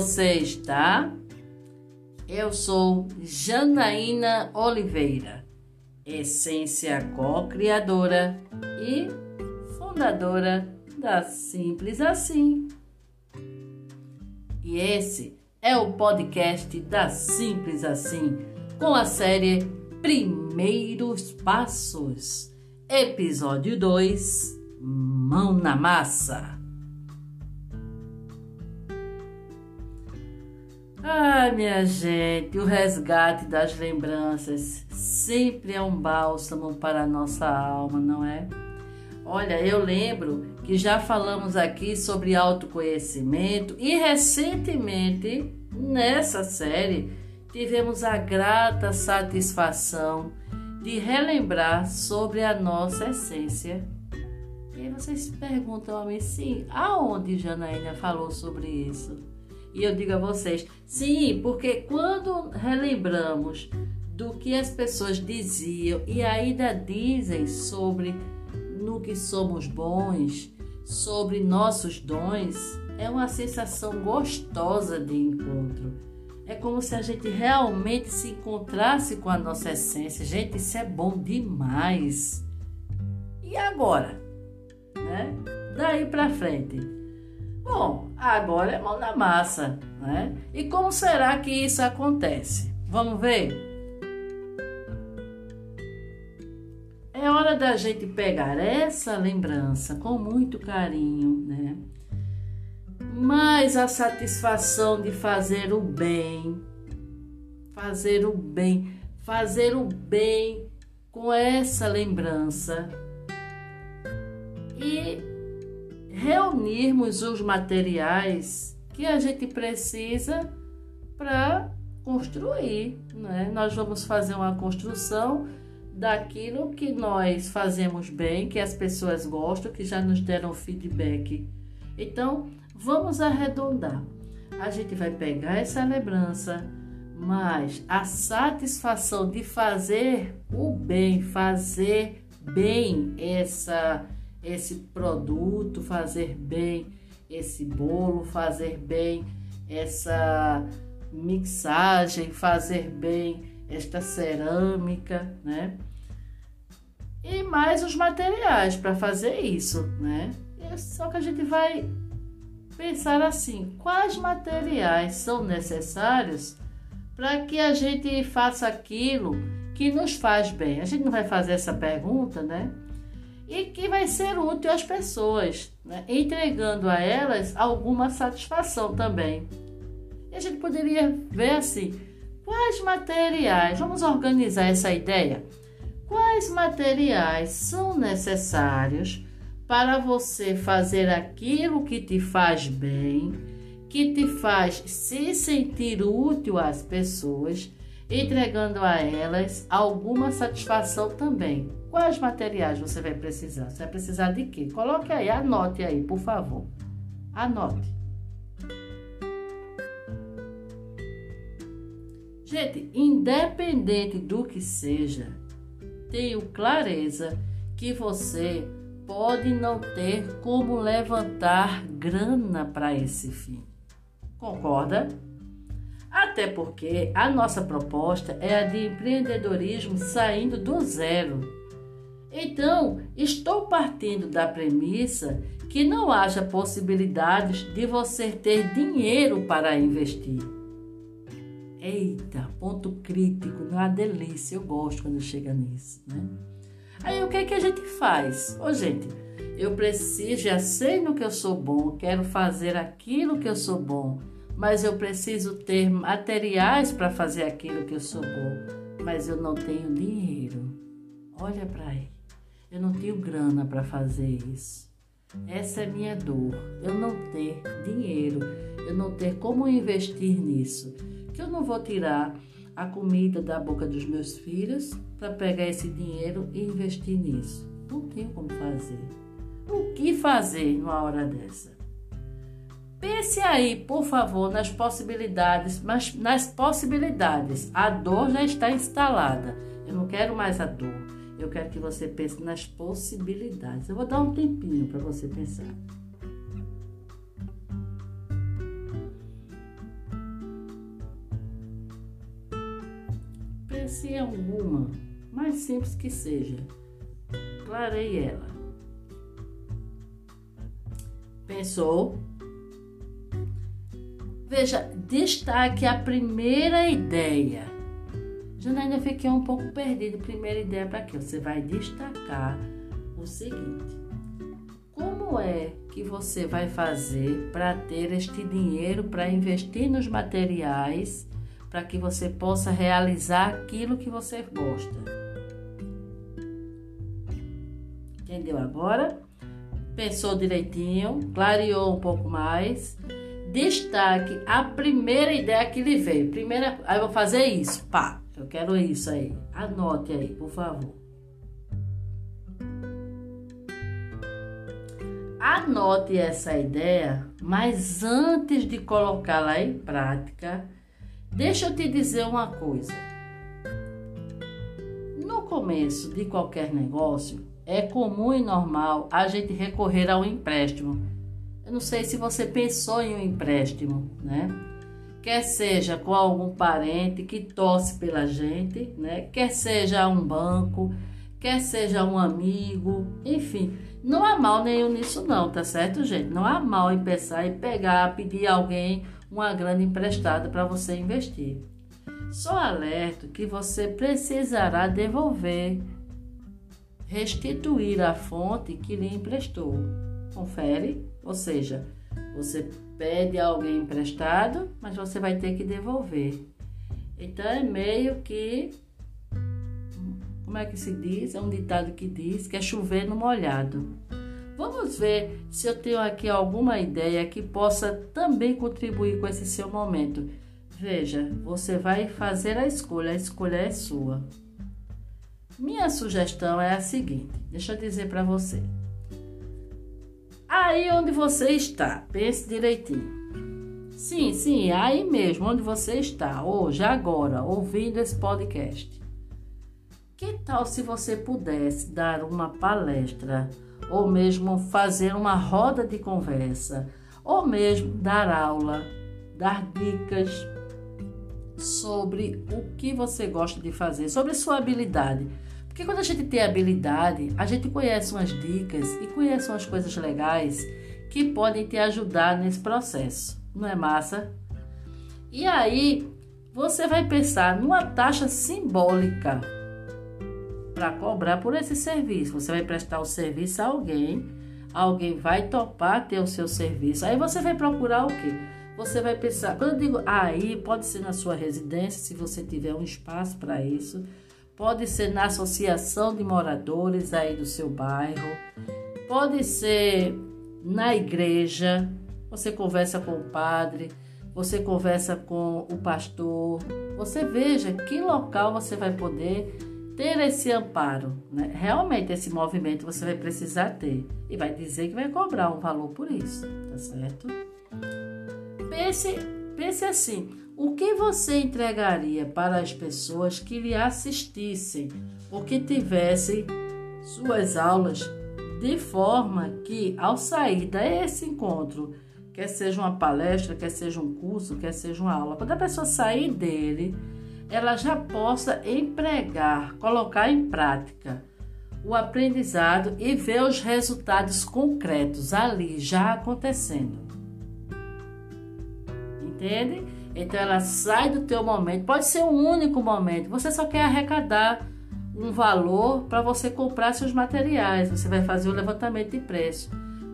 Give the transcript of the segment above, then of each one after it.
você está? Eu sou Janaína Oliveira, essência co-criadora e fundadora da Simples Assim. E esse é o podcast da Simples Assim, com a série Primeiros Passos, episódio 2 Mão na Massa. Ai, minha gente, o resgate das lembranças sempre é um bálsamo para a nossa alma, não é? Olha, eu lembro que já falamos aqui sobre autoconhecimento e recentemente nessa série tivemos a grata satisfação de relembrar sobre a nossa essência. E aí vocês perguntam a mim, sim, aonde Janaína falou sobre isso? E eu digo a vocês, sim, porque quando relembramos do que as pessoas diziam e ainda dizem sobre no que somos bons, sobre nossos dons, é uma sensação gostosa de encontro. É como se a gente realmente se encontrasse com a nossa essência. Gente, isso é bom demais. E agora? Né? Daí para frente Bom, agora é mão na massa, né? E como será que isso acontece? Vamos ver? É hora da gente pegar essa lembrança com muito carinho, né? Mas a satisfação de fazer o bem, fazer o bem, fazer o bem com essa lembrança e reunirmos os materiais que a gente precisa para construir. Né? Nós vamos fazer uma construção daquilo que nós fazemos bem, que as pessoas gostam, que já nos deram feedback. Então, vamos arredondar. A gente vai pegar essa lembrança, mas a satisfação de fazer o bem, fazer bem essa esse produto, fazer bem esse bolo, fazer bem essa mixagem, fazer bem esta cerâmica, né? E mais os materiais para fazer isso, né? Só que a gente vai pensar assim: quais materiais são necessários para que a gente faça aquilo que nos faz bem? A gente não vai fazer essa pergunta, né? E que vai ser útil às pessoas, né? entregando a elas alguma satisfação também. E a gente poderia ver assim: quais materiais, vamos organizar essa ideia, quais materiais são necessários para você fazer aquilo que te faz bem, que te faz se sentir útil às pessoas, entregando a elas alguma satisfação também. Quais materiais você vai precisar? Você vai precisar de quê? Coloque aí, anote aí, por favor. Anote. Gente, independente do que seja, tenho clareza que você pode não ter como levantar grana para esse fim. Concorda? Até porque a nossa proposta é a de empreendedorismo saindo do zero então, estou partindo da premissa que não haja possibilidades de você ter dinheiro para investir. Eita, ponto crítico, uma delícia, eu gosto quando chega nisso, né? Aí o que é que a gente faz? Ô gente, eu preciso, já sei no que eu sou bom, quero fazer aquilo que eu sou bom, mas eu preciso ter materiais para fazer aquilo que eu sou bom, mas eu não tenho dinheiro. Olha para aí. Eu não tenho grana para fazer isso. Essa é minha dor. Eu não ter dinheiro, eu não ter como investir nisso. Que eu não vou tirar a comida da boca dos meus filhos para pegar esse dinheiro e investir nisso. Não tenho como fazer. O que fazer numa hora dessa? Pense aí, por favor, nas possibilidades, mas nas possibilidades. A dor já está instalada. Eu não quero mais a dor. Eu quero que você pense nas possibilidades. Eu vou dar um tempinho para você pensar. Pense em alguma, mais simples que seja. Clarei ela. Pensou? Veja, destaque a primeira ideia. Janaína fiquei um pouco perdida. Primeira ideia para quê? Você vai destacar o seguinte: como é que você vai fazer para ter este dinheiro para investir nos materiais para que você possa realizar aquilo que você gosta? Entendeu agora? Pensou direitinho, clareou um pouco mais. Destaque a primeira ideia que lhe veio. Primeira, aí eu vou fazer isso. Pá, eu quero isso aí. Anote aí, por favor. Anote essa ideia, mas antes de colocá-la em prática, deixa eu te dizer uma coisa. No começo de qualquer negócio, é comum e normal a gente recorrer ao empréstimo. Eu não sei se você pensou em um empréstimo, né? Quer seja com algum parente que torce pela gente, né? Quer seja um banco, quer seja um amigo, enfim não há mal nenhum nisso não, tá certo, gente? Não há mal em pensar e pegar, pedir alguém uma grana emprestada para você investir. Só alerto que você precisará devolver, restituir a fonte que lhe emprestou. Confere? Ou seja, você pede a alguém emprestado, mas você vai ter que devolver. Então é meio que como é que se diz? É um ditado que diz que é chover no molhado. Vamos ver se eu tenho aqui alguma ideia que possa também contribuir com esse seu momento. Veja, você vai fazer a escolha, a escolha é sua. Minha sugestão é a seguinte: deixa eu dizer para você. Aí onde você está, pense direitinho. Sim, sim, aí mesmo onde você está, hoje, agora, ouvindo esse podcast. Que tal se você pudesse dar uma palestra, ou mesmo fazer uma roda de conversa, ou mesmo dar aula, dar dicas sobre o que você gosta de fazer, sobre sua habilidade? Porque quando a gente tem habilidade, a gente conhece umas dicas e conhece umas coisas legais que podem te ajudar nesse processo. Não é massa? E aí, você vai pensar numa taxa simbólica para cobrar por esse serviço. Você vai prestar o serviço a alguém, alguém vai topar ter o seu serviço. Aí você vai procurar o quê? Você vai pensar, quando eu digo aí, pode ser na sua residência, se você tiver um espaço para isso, pode ser na associação de moradores aí do seu bairro, pode ser na igreja, você conversa com o padre, você conversa com o pastor, você veja que local você vai poder ter esse amparo, né? realmente esse movimento você vai precisar ter e vai dizer que vai cobrar um valor por isso, tá certo? Pense, pense assim: o que você entregaria para as pessoas que lhe assistissem ou que tivessem suas aulas de forma que, ao sair desse encontro, quer seja uma palestra, quer seja um curso, quer seja uma aula, quando a pessoa sair dele ela já possa empregar, colocar em prática o aprendizado e ver os resultados concretos ali já acontecendo. Entende? Então ela sai do teu momento, pode ser um único momento. Você só quer arrecadar um valor para você comprar seus materiais. Você vai fazer o levantamento de preço.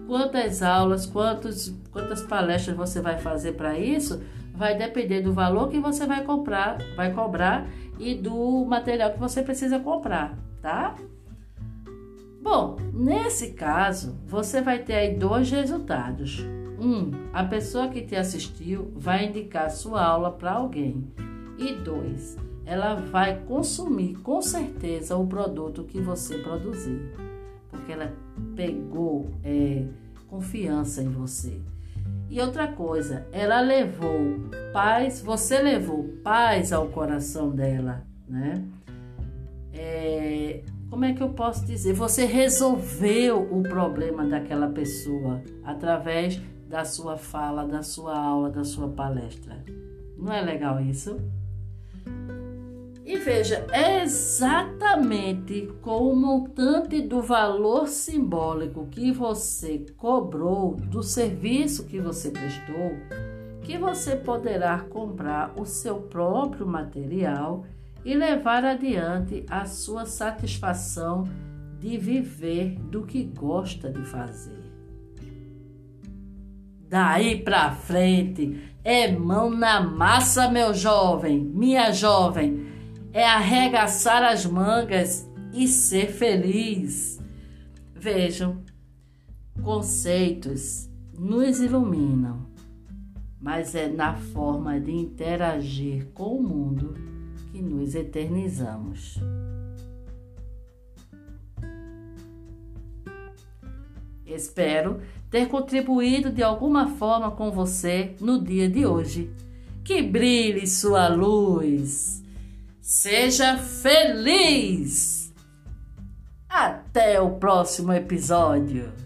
Quantas aulas, quantos, quantas palestras você vai fazer para isso? vai depender do valor que você vai comprar, vai cobrar e do material que você precisa comprar, tá? Bom, nesse caso, você vai ter aí dois resultados. Um, a pessoa que te assistiu vai indicar sua aula para alguém. E dois, ela vai consumir com certeza o produto que você produzir, porque ela pegou é, confiança em você. E outra coisa, ela levou paz, você levou paz ao coração dela, né? É, como é que eu posso dizer? Você resolveu o problema daquela pessoa através da sua fala, da sua aula, da sua palestra. Não é legal isso? E veja, é exatamente com o montante do valor simbólico que você cobrou do serviço que você prestou que você poderá comprar o seu próprio material e levar adiante a sua satisfação de viver do que gosta de fazer. Daí para frente é mão na massa, meu jovem, minha jovem é arregaçar as mangas e ser feliz. Vejam, conceitos nos iluminam, mas é na forma de interagir com o mundo que nos eternizamos. Espero ter contribuído de alguma forma com você no dia de hoje. Que brilhe sua luz! Seja feliz! Até o próximo episódio!